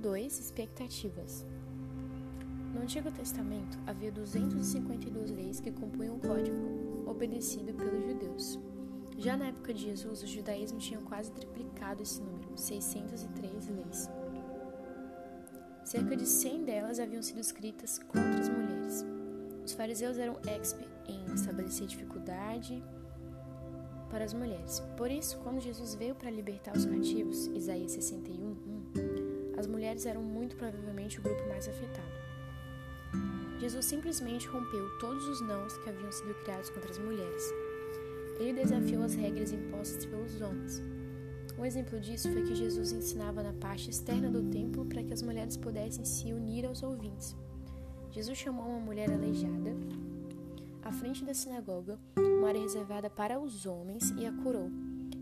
2 Expectativas No Antigo Testamento havia 252 leis que compunham o código obedecido pelos judeus. Já na época de Jesus, o judaísmo tinha quase triplicado esse número, 603 leis. Cerca de 100 delas haviam sido escritas contra as mulheres. Os fariseus eram expert em estabelecer dificuldade para as mulheres. Por isso, quando Jesus veio para libertar os cativos, Isaías 61, 1, as mulheres eram muito provavelmente o grupo mais afetado. Jesus simplesmente rompeu todos os nãos que haviam sido criados contra as mulheres. Ele desafiou as regras impostas pelos homens. Um exemplo disso foi que Jesus ensinava na parte externa do templo para que as mulheres pudessem se unir aos ouvintes. Jesus chamou uma mulher aleijada à frente da sinagoga, uma área reservada para os homens, e a curou.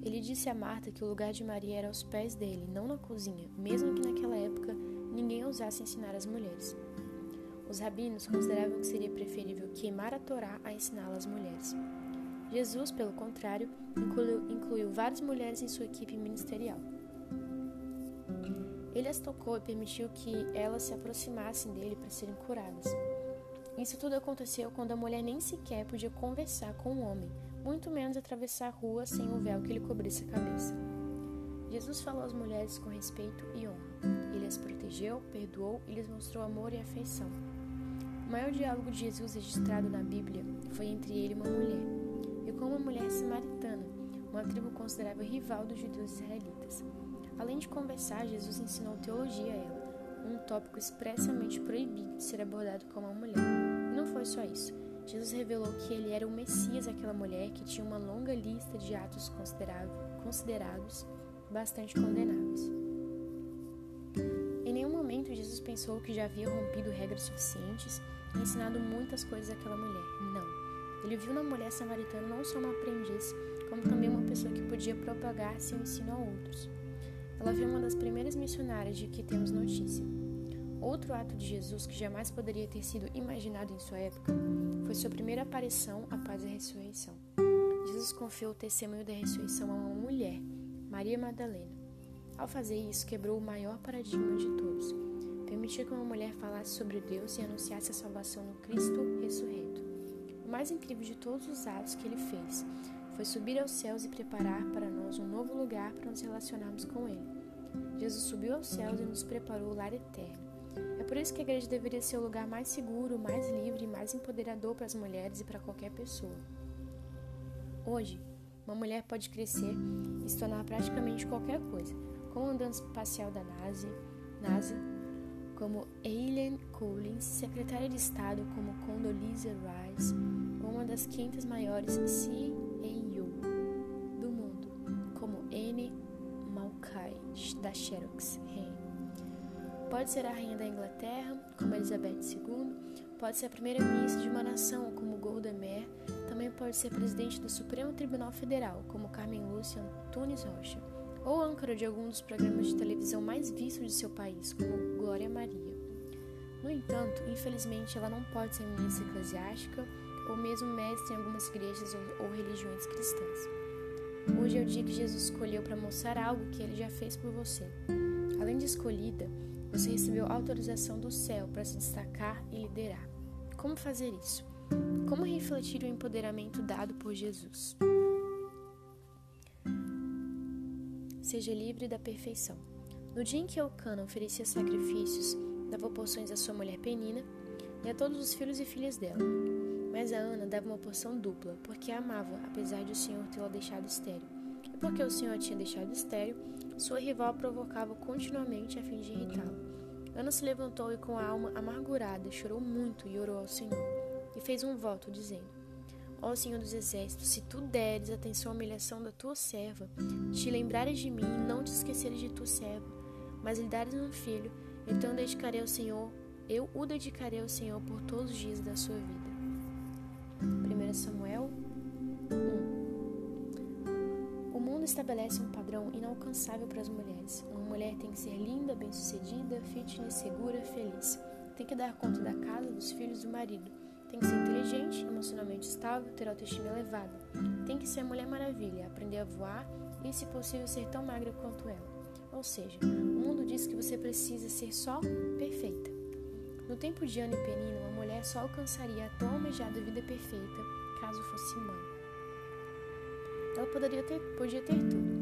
Ele disse a Marta que o lugar de Maria era aos pés dele, não na cozinha, mesmo que naquela época ninguém ousasse ensinar as mulheres. Os rabinos consideravam que seria preferível queimar a Torá a ensiná-la às mulheres. Jesus, pelo contrário, incluiu, incluiu várias mulheres em sua equipe ministerial. Ele as tocou e permitiu que elas se aproximassem dele para serem curadas. Isso tudo aconteceu quando a mulher nem sequer podia conversar com o homem, muito menos atravessar a rua sem o véu que lhe cobrisse a cabeça. Jesus falou às mulheres com respeito e honra. Ele as protegeu, perdoou e lhes mostrou amor e afeição. O maior diálogo de Jesus registrado na Bíblia foi entre ele e uma mulher com uma mulher samaritana, uma tribo considerável rival dos judeus israelitas. Além de conversar, Jesus ensinou teologia a ela, um tópico expressamente proibido de ser abordado com uma mulher. E não foi só isso. Jesus revelou que ele era o Messias daquela mulher que tinha uma longa lista de atos considerados bastante condenáveis. Em nenhum momento Jesus pensou que já havia rompido regras suficientes e ensinado muitas coisas àquela mulher. Não. Ele viu na mulher samaritana não só uma aprendiz, como também uma pessoa que podia propagar seu ensino a outros. Ela foi uma das primeiras missionárias de que temos notícia. Outro ato de Jesus que jamais poderia ter sido imaginado em sua época foi sua primeira aparição após a ressurreição. Jesus confiou o testemunho da ressurreição a uma mulher, Maria Madalena. Ao fazer isso, quebrou o maior paradigma de todos. Permitiu que uma mulher falasse sobre Deus e anunciasse a salvação no Cristo ressurreto. O mais incrível de todos os atos que ele fez foi subir aos céus e preparar para nós um novo lugar para nos relacionarmos com ele. Jesus subiu aos céus e nos preparou o lar eterno. Por isso que a igreja deveria ser o lugar mais seguro, mais livre e mais empoderador para as mulheres e para qualquer pessoa. Hoje, uma mulher pode crescer e se tornar praticamente qualquer coisa, como o andante espacial da NASA, NASA como Eileen Collins, secretária de Estado como Condoleezza Rice, uma das 500 maiores CEO do mundo, como Anne Malkai, da Xerox, Pode ser a rainha da Inglaterra, como Elizabeth II, pode ser a primeira-ministra de uma nação, como Golda Meir, também pode ser presidente do Supremo Tribunal Federal, como Carmen Lúcia Antunes Rocha, ou âncora de algum dos programas de televisão mais vistos de seu país, como Glória Maria. No entanto, infelizmente, ela não pode ser ministra eclesiástica ou mesmo mestre em algumas igrejas ou religiões cristãs. Hoje é o dia que Jesus escolheu para mostrar algo que ele já fez por você. Além de escolhida, você recebeu autorização do céu para se destacar e liderar. Como fazer isso? Como refletir o empoderamento dado por Jesus? Seja livre da perfeição. No dia em que Elcana oferecia sacrifícios, dava porções à sua mulher Penina e a todos os filhos e filhas dela. Mas a Ana dava uma porção dupla, porque a amava, apesar de o Senhor tê-la deixado estéril. Porque o Senhor tinha deixado estéril, sua rival provocava continuamente a fim de irritá-la. Ana se levantou e, com a alma amargurada, chorou muito e orou ao Senhor. E fez um voto, dizendo: Ó Senhor dos Exércitos, se tu deres atenção à humilhação da tua serva, te lembrares de mim e não te esqueceres de tua serva, mas lhe dares um filho, então dedicarei ao Senhor, eu o dedicarei ao Senhor por todos os dias da sua vida. 1 Samuel estabelece um padrão inalcançável para as mulheres. Uma mulher tem que ser linda, bem-sucedida, fitness, segura, feliz. Tem que dar conta da casa, dos filhos do marido. Tem que ser inteligente, emocionalmente estável, ter autoestima elevada. Tem que ser mulher maravilha, aprender a voar e, se possível, ser tão magra quanto ela. Ou seja, o mundo diz que você precisa ser só perfeita. No tempo de Ana e Penina, uma mulher só alcançaria a tão almejada vida perfeita caso fosse mãe. Ela poderia ter, podia ter tudo.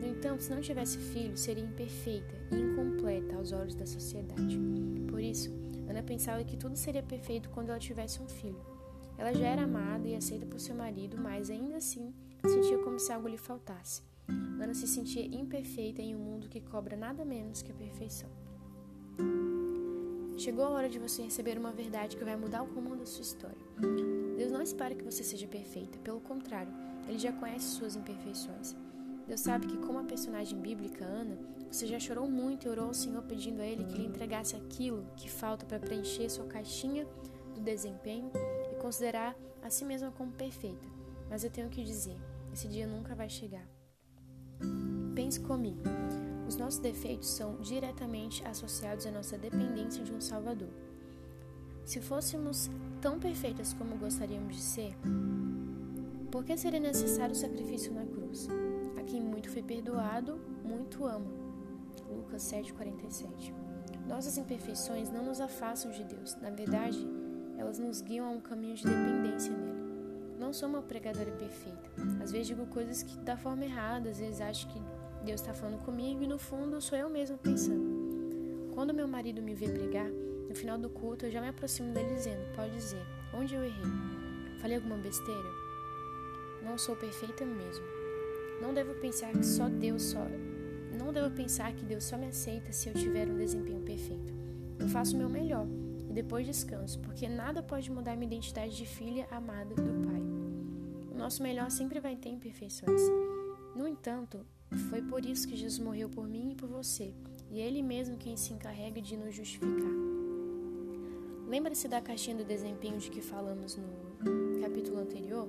No entanto, se não tivesse filho, seria imperfeita e incompleta aos olhos da sociedade. Por isso, Ana pensava que tudo seria perfeito quando ela tivesse um filho. Ela já era amada e aceita por seu marido, mas ainda assim sentia como se algo lhe faltasse. Ana se sentia imperfeita em um mundo que cobra nada menos que a perfeição. Chegou a hora de você receber uma verdade que vai mudar o rumo da sua história. Deus não espera que você seja perfeita, pelo contrário, Ele já conhece suas imperfeições. Deus sabe que, como a personagem bíblica Ana, você já chorou muito e orou ao Senhor pedindo a Ele que lhe entregasse aquilo que falta para preencher sua caixinha do desempenho e considerar a si mesma como perfeita. Mas eu tenho que dizer: esse dia nunca vai chegar. Pense comigo. Os nossos defeitos são diretamente associados à nossa dependência de um Salvador. Se fôssemos tão perfeitas como gostaríamos de ser, por que seria necessário o sacrifício na cruz? A quem muito foi perdoado, muito ama. Lucas 7,47 Nossas imperfeições não nos afastam de Deus. Na verdade, elas nos guiam a um caminho de dependência nele. Não sou uma pregadora perfeita. Às vezes digo coisas que da forma errada, às vezes acho que Deus está falando comigo e no fundo sou eu mesma pensando. Quando meu marido me vê pregar, no final do culto eu já me aproximo dele dizendo: Pode dizer, onde eu errei? Falei alguma besteira? Não sou perfeita mesmo. Não devo pensar que só Deus só. Não devo pensar que Deus só me aceita se eu tiver um desempenho perfeito. Eu faço o meu melhor e depois descanso, porque nada pode mudar minha identidade de filha amada do Pai. O nosso melhor sempre vai ter imperfeições. No entanto, foi por isso que Jesus morreu por mim e por você, e é Ele mesmo quem se encarrega de nos justificar. Lembra-se da caixinha do desempenho de que falamos no capítulo anterior?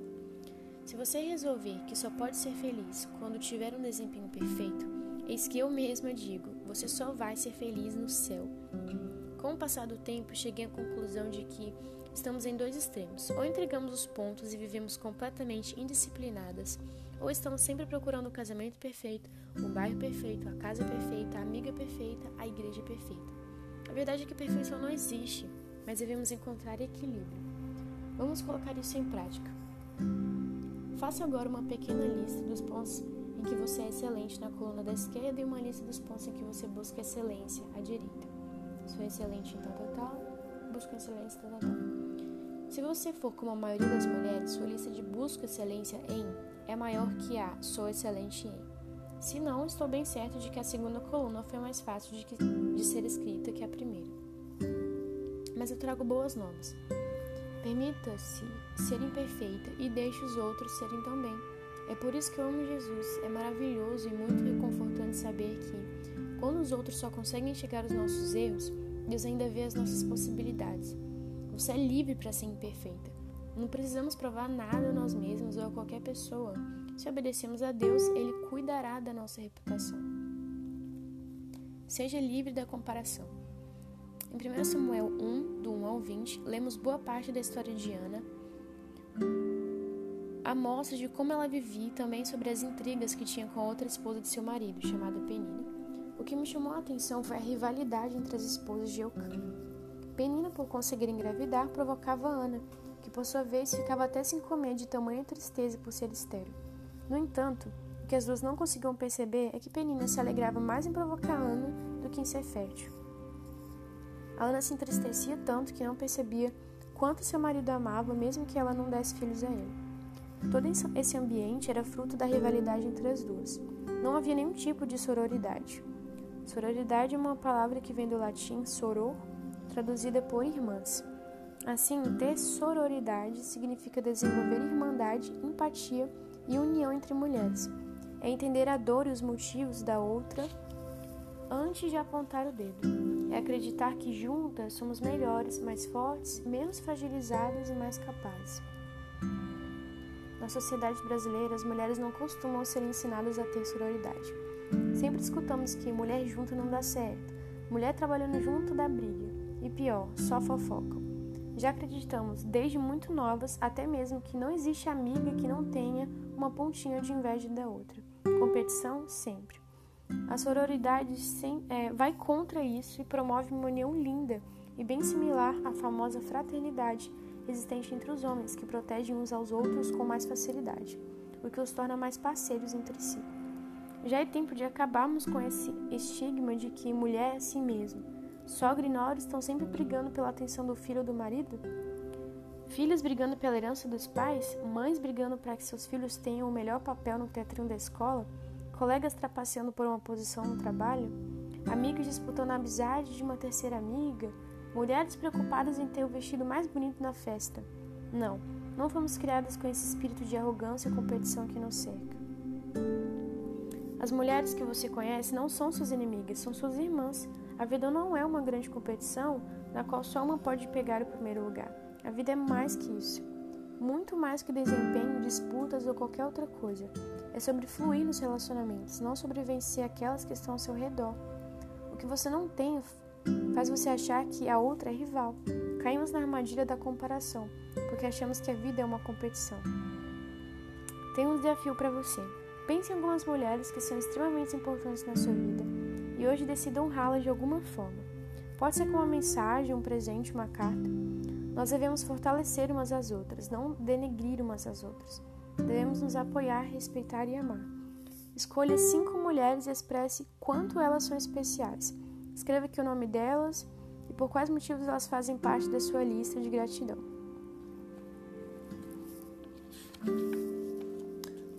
Se você resolver que só pode ser feliz quando tiver um desempenho perfeito, eis que eu mesma digo: você só vai ser feliz no céu. Com o passar do tempo, cheguei à conclusão de que estamos em dois extremos: ou entregamos os pontos e vivemos completamente indisciplinadas, ou estamos sempre procurando o casamento perfeito, o bairro perfeito, a casa perfeita, a amiga perfeita, a igreja perfeita. A verdade é que perfeição não existe, mas devemos encontrar equilíbrio. Vamos colocar isso em prática. Faça agora uma pequena lista dos pontos em que você é excelente na coluna da esquerda e uma lista dos pontos em que você busca excelência à direita. Sou excelente em tal, tal, tal, busco excelência em tal, tal, tal. Se você for como a maioria das mulheres, sua lista de busca excelência em é maior que a sou excelente em. Se não, estou bem certo de que a segunda coluna foi mais fácil de, que, de ser escrita que a primeira. Mas eu trago boas novas. Permita-se ser imperfeita e deixe os outros serem também. É por isso que eu amo Jesus. É maravilhoso e muito reconfortante saber que quando os outros só conseguem enxergar os nossos erros, Deus ainda vê as nossas possibilidades. Você é livre para ser imperfeita. Não precisamos provar nada a nós mesmos ou a qualquer pessoa. Se obedecemos a Deus, Ele cuidará da nossa reputação. Seja livre da comparação. Em 1 Samuel 1, do 1 ao 20, lemos boa parte da história de Ana, amostras de como ela vivia e também sobre as intrigas que tinha com a outra esposa de seu marido, chamada Penina. O que me chamou a atenção foi a rivalidade entre as esposas de Eucana. Penina, por conseguir engravidar, provocava Ana, que por sua vez ficava até sem comer de tamanha tristeza por ser estéril. No entanto, o que as duas não conseguiam perceber é que Penina se alegrava mais em provocar Ana do que em ser fértil. Ana se entristecia tanto que não percebia quanto seu marido amava, mesmo que ela não desse filhos a ele. Todo esse ambiente era fruto da rivalidade entre as duas. Não havia nenhum tipo de sororidade. Sororidade é uma palavra que vem do latim soror, traduzida por irmãs. Assim, ter sororidade significa desenvolver irmandade, empatia e união entre mulheres. É entender a dor e os motivos da outra antes de apontar o dedo. É acreditar que juntas somos melhores, mais fortes, menos fragilizadas e mais capazes. Na sociedade brasileira, as mulheres não costumam ser ensinadas a ter sororidade. Sempre escutamos que mulher junto não dá certo, mulher trabalhando junto dá briga, e pior, só fofocam. Já acreditamos, desde muito novas, até mesmo que não existe amiga que não tenha uma pontinha de inveja da outra. Competição, sempre. A sororidade sem, é, vai contra isso e promove uma união linda e bem similar à famosa fraternidade existente entre os homens, que protegem uns aos outros com mais facilidade, o que os torna mais parceiros entre si. Já é tempo de acabarmos com esse estigma de que mulher é assim mesmo. Sogra e nora estão sempre brigando pela atenção do filho ou do marido? Filhos brigando pela herança dos pais? Mães brigando para que seus filhos tenham o melhor papel no teatrinho da escola? Colegas trapaceando por uma posição no trabalho? Amigas disputando a amizade de uma terceira amiga? Mulheres preocupadas em ter o vestido mais bonito na festa? Não, não fomos criadas com esse espírito de arrogância e competição que nos cerca. As mulheres que você conhece não são suas inimigas, são suas irmãs. A vida não é uma grande competição na qual só uma pode pegar o primeiro lugar. A vida é mais que isso. Muito mais que desempenho, disputas ou qualquer outra coisa. É sobre fluir nos relacionamentos, não sobre vencer aquelas que estão ao seu redor. O que você não tem faz você achar que a outra é rival. Caímos na armadilha da comparação, porque achamos que a vida é uma competição. Tenho um desafio para você. Pense em algumas mulheres que são extremamente importantes na sua vida e hoje decida honrá-las de alguma forma. Pode ser com uma mensagem, um presente, uma carta. Nós devemos fortalecer umas às outras, não denegrir umas às outras. Devemos nos apoiar, respeitar e amar. Escolha cinco mulheres e expresse quanto elas são especiais. Escreva aqui o nome delas e por quais motivos elas fazem parte da sua lista de gratidão.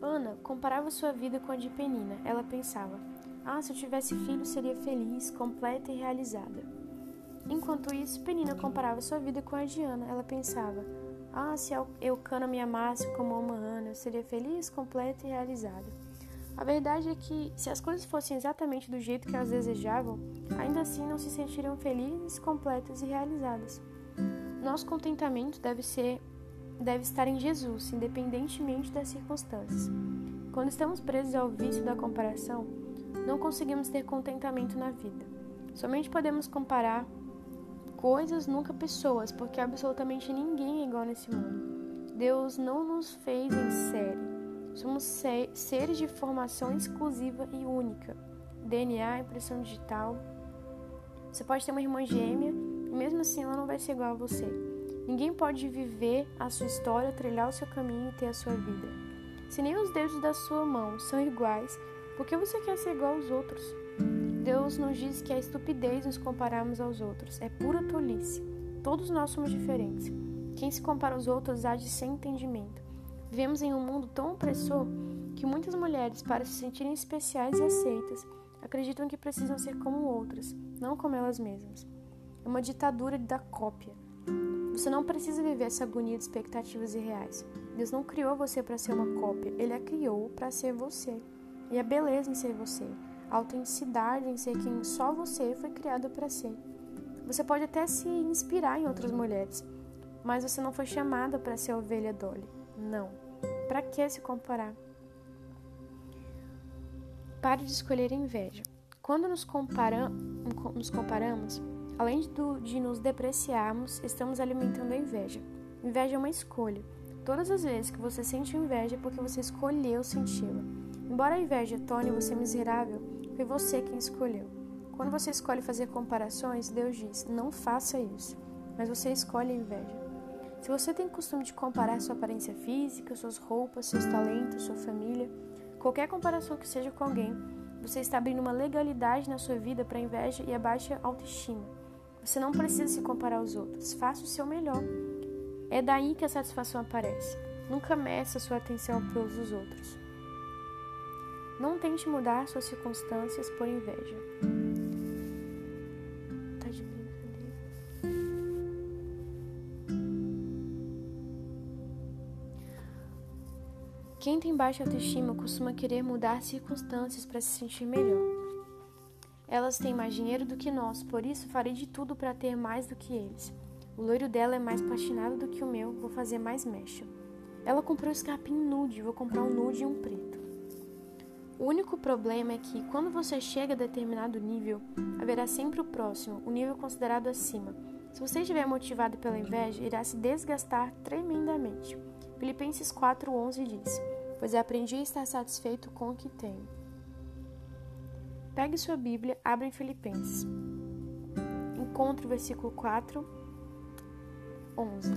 Ana comparava sua vida com a de Penina. Ela pensava: Ah, se eu tivesse filho, seria feliz, completa e realizada. Enquanto isso, Penina comparava sua vida com a de Ana. Ela pensava: Ah, se Eucana me amasse como uma Ana, eu seria feliz, completa e realizada. A verdade é que, se as coisas fossem exatamente do jeito que elas desejavam, ainda assim não se sentiriam felizes, completas e realizadas. Nosso contentamento deve ser deve estar em Jesus, independentemente das circunstâncias. Quando estamos presos ao vício da comparação, não conseguimos ter contentamento na vida. Somente podemos comparar coisas, nunca pessoas, porque absolutamente ninguém é igual nesse mundo. Deus não nos fez em série. Somos seres de formação exclusiva e única. DNA, impressão digital. Você pode ter uma irmã gêmea e mesmo assim ela não vai ser igual a você. Ninguém pode viver a sua história, trilhar o seu caminho e ter a sua vida. Se nem os dedos da sua mão são iguais, por que você quer ser igual aos outros? Deus nos diz que é estupidez nos compararmos aos outros, é pura tolice. Todos nós somos diferentes. Quem se compara aos outros age sem entendimento. Vivemos em um mundo tão opressor que muitas mulheres, para se sentirem especiais e aceitas, acreditam que precisam ser como outras, não como elas mesmas. É uma ditadura da cópia. Você não precisa viver essa agonia de expectativas irreais. Deus não criou você para ser uma cópia, Ele a criou para ser você. E a beleza em ser você, autenticidade em ser quem só você foi criado para ser. Você pode até se inspirar em outras mulheres, mas você não foi chamada para ser ovelha Dolly. Não. Para que se comparar? Pare de escolher inveja. Quando nos, nos comparamos, Além de nos depreciarmos, estamos alimentando a inveja. Inveja é uma escolha. Todas as vezes que você sente inveja é porque você escolheu senti-la. Embora a inveja torne você miserável, foi você quem escolheu. Quando você escolhe fazer comparações, Deus diz: não faça isso. Mas você escolhe a inveja. Se você tem costume de comparar sua aparência física, suas roupas, seus talentos, sua família, qualquer comparação que seja com alguém, você está abrindo uma legalidade na sua vida para inveja e a baixa autoestima. Você não precisa se comparar aos outros. Faça o seu melhor. É daí que a satisfação aparece. Nunca meça sua atenção pelos outros. Não tente mudar suas circunstâncias por inveja. Tá brincadeira. Quem tem baixa autoestima costuma querer mudar circunstâncias para se sentir melhor. Elas têm mais dinheiro do que nós, por isso farei de tudo para ter mais do que eles. O loiro dela é mais patinado do que o meu, vou fazer mais mecha. Ela comprou escarpinho nude, vou comprar um nude e um preto. O único problema é que, quando você chega a determinado nível, haverá sempre o próximo, o nível considerado acima. Se você estiver motivado pela inveja, irá se desgastar tremendamente. Filipenses 4,11 diz: Pois aprendi a estar satisfeito com o que tenho. Pegue sua Bíblia, abra em Filipenses. Encontre o versículo 4, 11.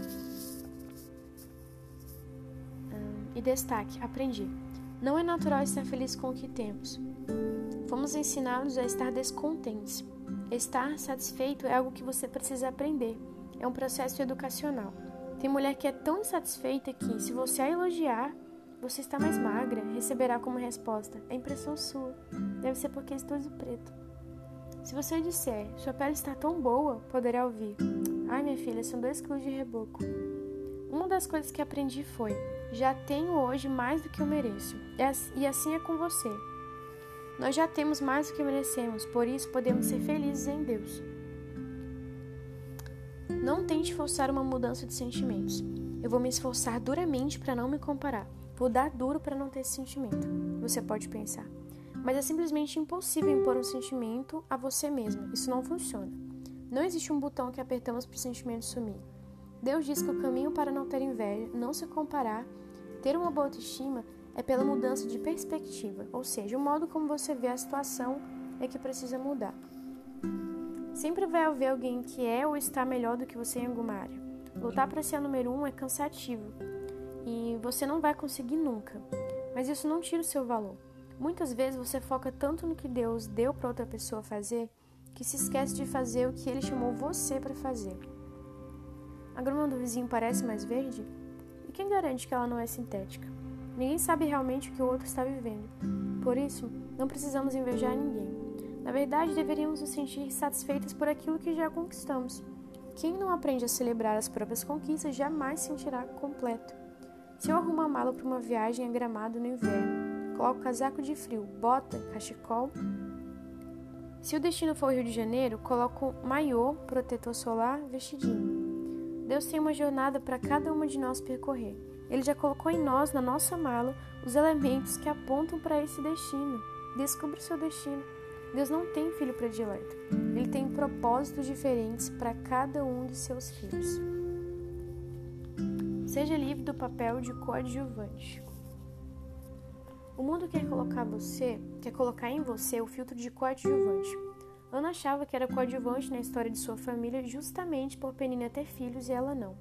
E destaque: aprendi. Não é natural estar feliz com o que temos. Fomos ensinados a estar descontentes. Estar satisfeito é algo que você precisa aprender. É um processo educacional. Tem mulher que é tão insatisfeita que, se você a elogiar, você está mais magra, receberá como resposta: é impressão sua. Deve ser porque estou de preto. Se você disser: sua pele está tão boa, poderá ouvir: ai minha filha, são dois quilos de reboco. Uma das coisas que aprendi foi: já tenho hoje mais do que eu mereço. E assim é com você. Nós já temos mais do que merecemos, por isso podemos ser felizes em Deus. Não tente forçar uma mudança de sentimentos. Eu vou me esforçar duramente para não me comparar. Vou dar duro para não ter esse sentimento. Você pode pensar. Mas é simplesmente impossível impor um sentimento a você mesmo. Isso não funciona. Não existe um botão que apertamos para o sentimento sumir. Deus diz que o caminho para não ter inveja, não se comparar, ter uma boa autoestima é pela mudança de perspectiva, ou seja, o modo como você vê a situação é que precisa mudar. Sempre vai haver alguém que é ou está melhor do que você em alguma área. Lutar para ser a número um é cansativo e você não vai conseguir nunca, mas isso não tira o seu valor. Muitas vezes você foca tanto no que Deus deu para outra pessoa fazer que se esquece de fazer o que Ele chamou você para fazer. A grama do vizinho parece mais verde? Quem garante que ela não é sintética? Ninguém sabe realmente o que o outro está vivendo. Por isso, não precisamos invejar ninguém. Na verdade, deveríamos nos sentir satisfeitos por aquilo que já conquistamos. Quem não aprende a celebrar as próprias conquistas jamais se sentirá completo. Se eu arrumo a mala para uma viagem a gramado no inverno, coloco casaco de frio, bota, cachecol. Se o destino for o Rio de Janeiro, coloco maiô, protetor solar, vestidinho. Deus tem uma jornada para cada uma de nós percorrer. Ele já colocou em nós, na nossa mala, os elementos que apontam para esse destino. Descubra o seu destino. Deus não tem filho predileto. Ele tem propósitos diferentes para cada um de seus filhos. Seja livre do papel de coadjuvante. O mundo quer colocar você, quer colocar em você o filtro de coadjuvante. Ana achava que era coadjuvante na história de sua família justamente por Penina ter filhos e ela não.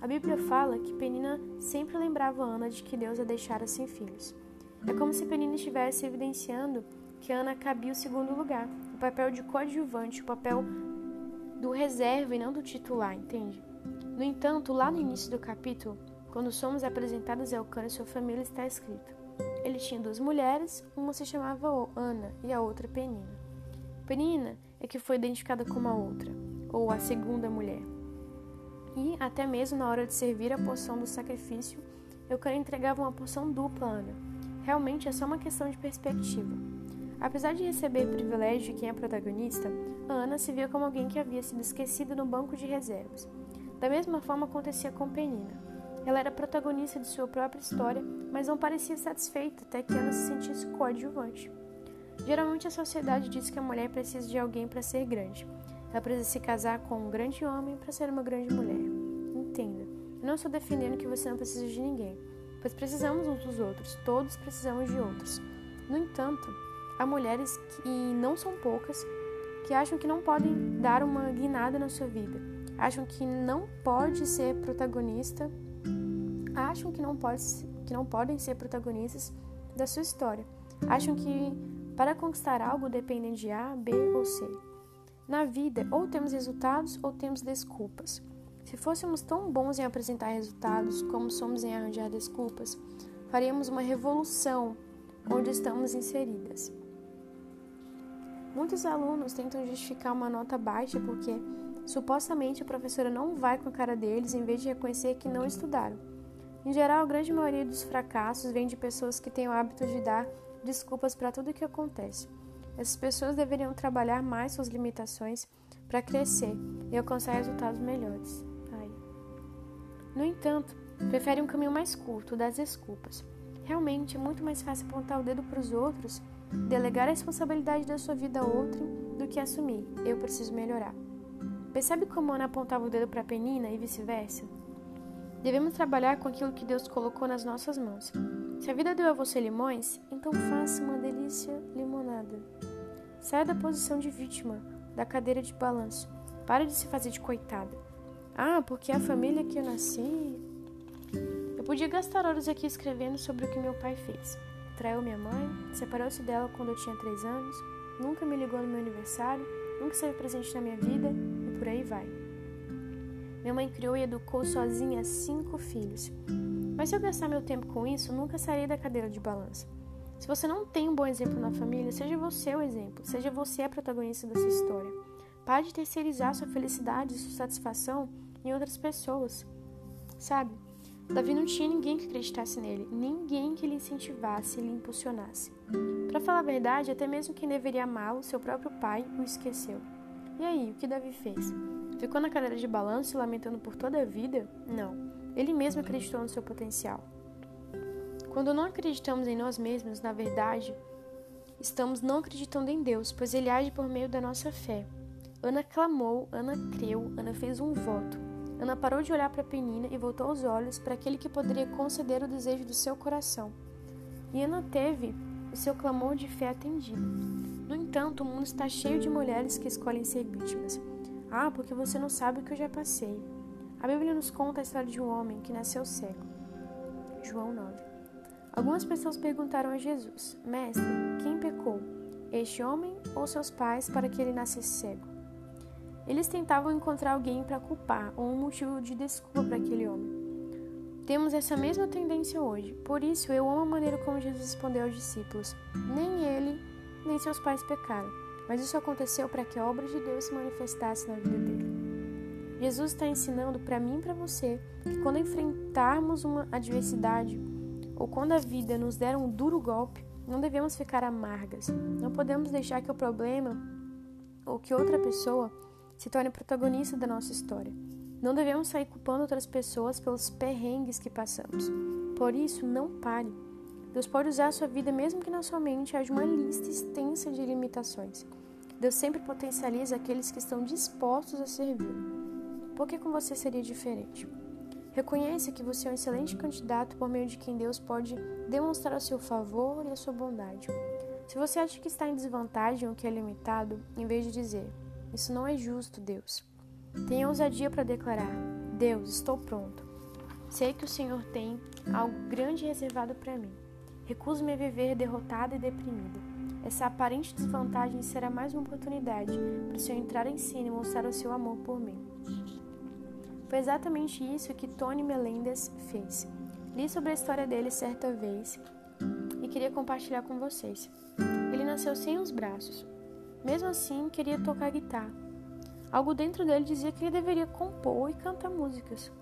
A Bíblia fala que Penina sempre lembrava Ana de que Deus a deixara sem filhos. É como se Penina estivesse evidenciando que Ana cabia o segundo lugar, o papel de coadjuvante, o papel do reserva e não do titular, entende? No entanto, lá no início do capítulo, quando somos apresentados a Elcano e sua família, está escrito: Ele tinha duas mulheres, uma se chamava Ana e a outra Penina. Penina é que foi identificada como a outra, ou a segunda mulher. E, até mesmo na hora de servir a porção do sacrifício, Eucana entregava uma porção dupla a Ana. Realmente é só uma questão de perspectiva. Apesar de receber privilégio de quem é protagonista, Ana se via como alguém que havia sido esquecida no banco de reservas. Da mesma forma acontecia com Penina. Ela era protagonista de sua própria história, mas não parecia satisfeita até que Ana se sentisse coadjuvante. Geralmente a sociedade diz que a mulher precisa de alguém para ser grande. Ela precisa se casar com um grande homem para ser uma grande mulher. Entenda, eu não estou defendendo que você não precisa de ninguém, pois precisamos uns dos outros, todos precisamos de outros. No entanto, há mulheres, que, e não são poucas, que acham que não podem dar uma guinada na sua vida, acham que não pode ser protagonista, acham que não, pode, que não podem ser protagonistas da sua história, acham que para conquistar algo dependem de A, B ou C. Na vida, ou temos resultados ou temos desculpas. Se fôssemos tão bons em apresentar resultados como somos em arranjar desculpas, faríamos uma revolução onde estamos inseridas. Muitos alunos tentam justificar uma nota baixa porque supostamente a professora não vai com a cara deles em vez de reconhecer que não estudaram. Em geral, a grande maioria dos fracassos vem de pessoas que têm o hábito de dar desculpas para tudo o que acontece. Essas pessoas deveriam trabalhar mais suas limitações para crescer e alcançar resultados melhores. Ai. No entanto, preferem um caminho mais curto, das desculpas. Realmente é muito mais fácil apontar o dedo para os outros, delegar a responsabilidade da sua vida a outro, do que assumir: eu preciso melhorar. Percebe como Ana apontava o dedo para Penina e vice-versa? Devemos trabalhar com aquilo que Deus colocou nas nossas mãos. Se a vida deu a você limões, então faça uma delícia limonada. Saia da posição de vítima, da cadeira de balanço. Pare de se fazer de coitada. Ah, porque a família que eu nasci. Eu podia gastar horas aqui escrevendo sobre o que meu pai fez. Traiu minha mãe, separou-se dela quando eu tinha três anos, nunca me ligou no meu aniversário, nunca esteve presente na minha vida e por aí vai. Minha mãe criou e educou sozinha cinco filhos. Mas se eu gastar meu tempo com isso, nunca sairei da cadeira de balança. Se você não tem um bom exemplo na família, seja você o exemplo, seja você a protagonista dessa história. Pare de terceirizar sua felicidade e sua satisfação em outras pessoas. Sabe? Davi não tinha ninguém que acreditasse nele, ninguém que lhe incentivasse e lhe impulsionasse. Para falar a verdade, até mesmo quem deveria amá-lo, seu próprio pai, o esqueceu. E aí, o que Davi fez? Ficou na cadeira de balanço lamentando por toda a vida? Não. Ele mesmo acreditou no seu potencial. Quando não acreditamos em nós mesmos, na verdade, estamos não acreditando em Deus, pois Ele age por meio da nossa fé. Ana clamou, Ana creu, Ana fez um voto. Ana parou de olhar para Penina e voltou os olhos para aquele que poderia conceder o desejo do seu coração. E Ana teve o seu clamor de fé atendido. No entanto, o mundo está cheio de mulheres que escolhem ser vítimas. Ah, porque você não sabe o que eu já passei. A Bíblia nos conta a história de um homem que nasceu cego. João 9. Algumas pessoas perguntaram a Jesus: Mestre, quem pecou? Este homem ou seus pais para que ele nascesse cego? Eles tentavam encontrar alguém para culpar ou um motivo de desculpa para aquele homem. Temos essa mesma tendência hoje. Por isso, eu amo a maneira como Jesus respondeu aos discípulos. Nem ele, nem seus pais pecaram, mas isso aconteceu para que a obra de Deus se manifestasse na vida dele. Jesus está ensinando para mim e para você que quando enfrentarmos uma adversidade ou quando a vida nos der um duro golpe, não devemos ficar amargas. Não podemos deixar que o problema ou que outra pessoa se torne protagonista da nossa história. Não devemos sair culpando outras pessoas pelos perrengues que passamos. Por isso, não pare. Deus pode usar a sua vida mesmo que na sua mente haja uma lista extensa de limitações. Deus sempre potencializa aqueles que estão dispostos a servir. Por que com você seria diferente? Reconheça que você é um excelente candidato por meio de quem Deus pode demonstrar o seu favor e a sua bondade. Se você acha que está em desvantagem ou que é limitado, em vez de dizer, isso não é justo, Deus. Tenha ousadia para declarar: Deus, estou pronto. Sei que o Senhor tem algo grande reservado para mim. Recuso-me a viver derrotada e deprimida. Essa aparente desvantagem será mais uma oportunidade para o Senhor entrar em cena e mostrar o seu amor por mim. Foi exatamente isso que Tony Melendez fez. Li sobre a história dele certa vez e queria compartilhar com vocês. Ele nasceu sem os braços, mesmo assim, queria tocar guitarra. Algo dentro dele dizia que ele deveria compor e cantar músicas.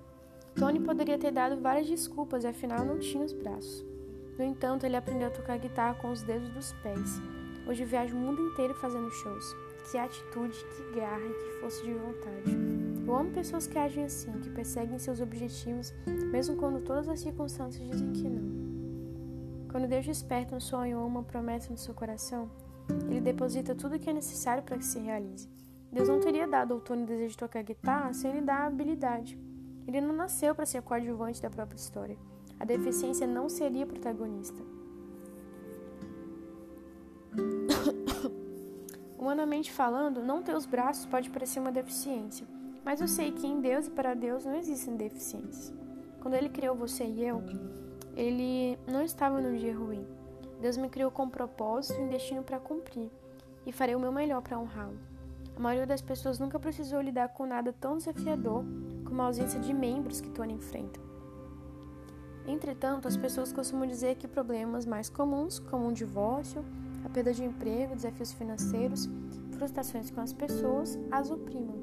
Tony poderia ter dado várias desculpas afinal não tinha os braços. No entanto, ele aprendeu a tocar guitarra com os dedos dos pés. Hoje viaja o mundo inteiro fazendo shows. Que atitude, que garra e que força de vontade. Eu amo pessoas que agem assim, que perseguem seus objetivos, mesmo quando todas as circunstâncias dizem que não. Quando Deus desperta um sonho ou uma promessa no seu coração, ele deposita tudo o que é necessário para que se realize. Deus não teria dado ao Tony o desejo de tocar guitarra sem lhe dar a habilidade. Ele não nasceu para ser coadjuvante da própria história. A deficiência não seria protagonista. Humanamente falando, não ter os braços pode parecer uma deficiência, mas eu sei que em Deus e para Deus não existem deficiências. Quando Ele criou você e eu, Ele não estava num dia ruim. Deus me criou com um propósito e um destino para cumprir, e farei o meu melhor para honrá-lo. A maioria das pessoas nunca precisou lidar com nada tão desafiador como a ausência de membros que Tony enfrenta. Entretanto, as pessoas costumam dizer que problemas mais comuns, como um divórcio, a perda de emprego, desafios financeiros, frustrações com as pessoas, as oprimam.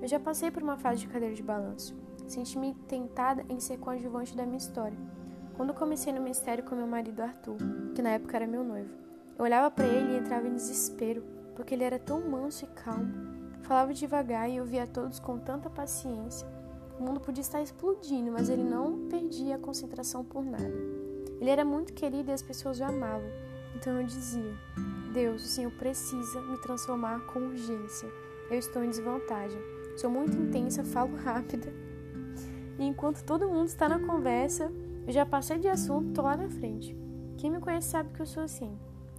Eu já passei por uma fase de cadeira de balanço. Senti-me tentada em ser coadjuvante da minha história quando comecei no ministério com meu marido Arthur, que na época era meu noivo, eu olhava para ele e entrava em desespero, porque ele era tão manso e calmo, falava devagar e eu via todos com tanta paciência. O mundo podia estar explodindo, mas ele não perdia a concentração por nada. Ele era muito querido e as pessoas o amavam. Então eu dizia: Deus, o Senhor precisa me transformar com urgência. Eu estou em desvantagem. Sou muito intensa, falo rápida. E enquanto todo mundo está na conversa, eu já passei de assunto, tô lá na frente. Quem me conhece sabe que eu sou assim.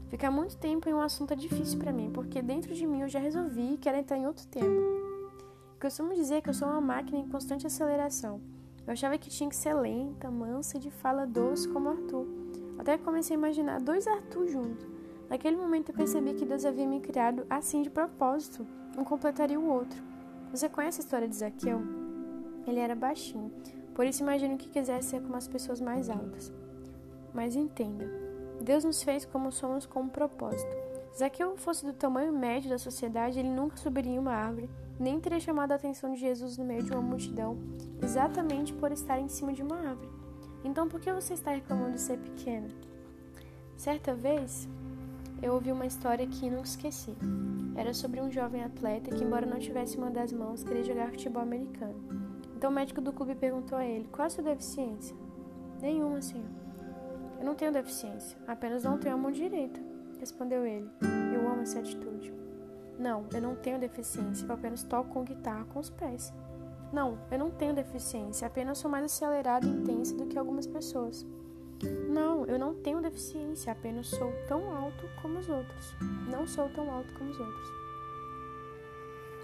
Ficar muito tempo em um assunto é difícil para mim, porque dentro de mim eu já resolvi e quero entrar em outro tema. Costumo dizer que eu sou uma máquina em constante aceleração. Eu achava que tinha que ser lenta, mansa e de fala doce como Arthur. Até que comecei a imaginar dois Arthur juntos. Naquele momento eu percebi que Deus havia me criado assim de propósito, um completaria o outro. Você conhece a história de Zaqueu? Ele era baixinho, por isso imagino que quisesse ser como as pessoas mais altas. Mas entenda, Deus nos fez como somos com um propósito. Se Zaqueu fosse do tamanho médio da sociedade, ele nunca subiria uma árvore, nem teria chamado a atenção de Jesus no meio de uma multidão, exatamente por estar em cima de uma árvore. Então por que você está reclamando de ser pequeno? Certa vez, eu ouvi uma história que nunca esqueci. Era sobre um jovem atleta que, embora não tivesse uma das mãos, queria jogar futebol americano. Então o médico do clube perguntou a ele: Qual a sua deficiência? Nenhuma, senhor. Eu não tenho deficiência, apenas não tenho a mão direita, respondeu ele. Eu amo essa atitude. Não, eu não tenho deficiência, eu apenas toco com guitarra com os pés. Não, eu não tenho deficiência, apenas sou mais acelerada e intensa do que algumas pessoas. Não, eu não tenho deficiência, apenas sou tão alto como os outros. Não sou tão alto como os outros.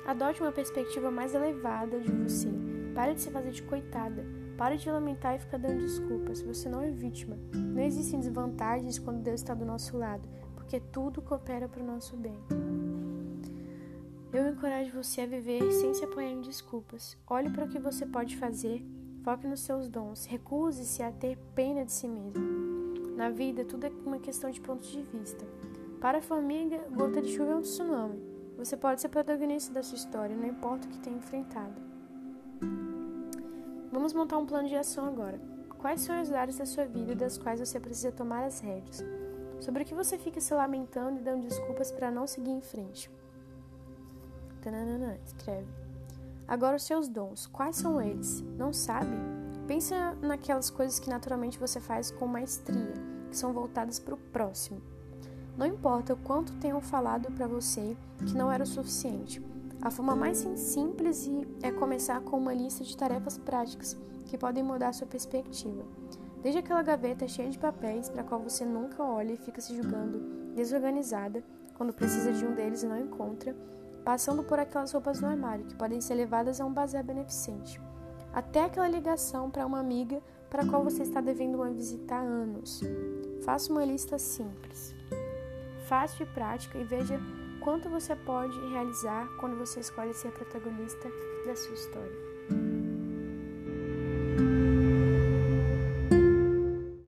Adote uma perspectiva mais elevada de você. Pare de se fazer de coitada. Pare de lamentar e ficar dando desculpas. Você não é vítima. Não existem desvantagens quando Deus está do nosso lado, porque tudo coopera para o nosso bem. Encorajo você a viver sem se apoiar em desculpas. Olhe para o que você pode fazer Foque nos seus dons. Recuse-se a ter pena de si mesmo. Na vida, tudo é uma questão de pontos de vista. Para a família, gota de chuva é um tsunami. Você pode ser protagonista da sua história, não importa o que tenha enfrentado. Vamos montar um plano de ação agora. Quais são as áreas da sua vida das quais você precisa tomar as rédeas? Sobre o que você fica se lamentando e dando desculpas para não seguir em frente? Tananana, escreve. Agora, os seus dons, quais são eles? Não sabe? Pensa naquelas coisas que naturalmente você faz com maestria, que são voltadas para o próximo. Não importa o quanto tenham falado para você que não era o suficiente. A forma mais simples é começar com uma lista de tarefas práticas que podem mudar sua perspectiva. Desde aquela gaveta cheia de papéis para a qual você nunca olha e fica se julgando desorganizada quando precisa de um deles e não encontra, passando por aquelas roupas no armário que podem ser levadas a um bazar beneficente, até aquela ligação para uma amiga para a qual você está devendo uma visita há anos. Faça uma lista simples, fácil e prática e veja quanto você pode realizar quando você escolhe ser protagonista da sua história.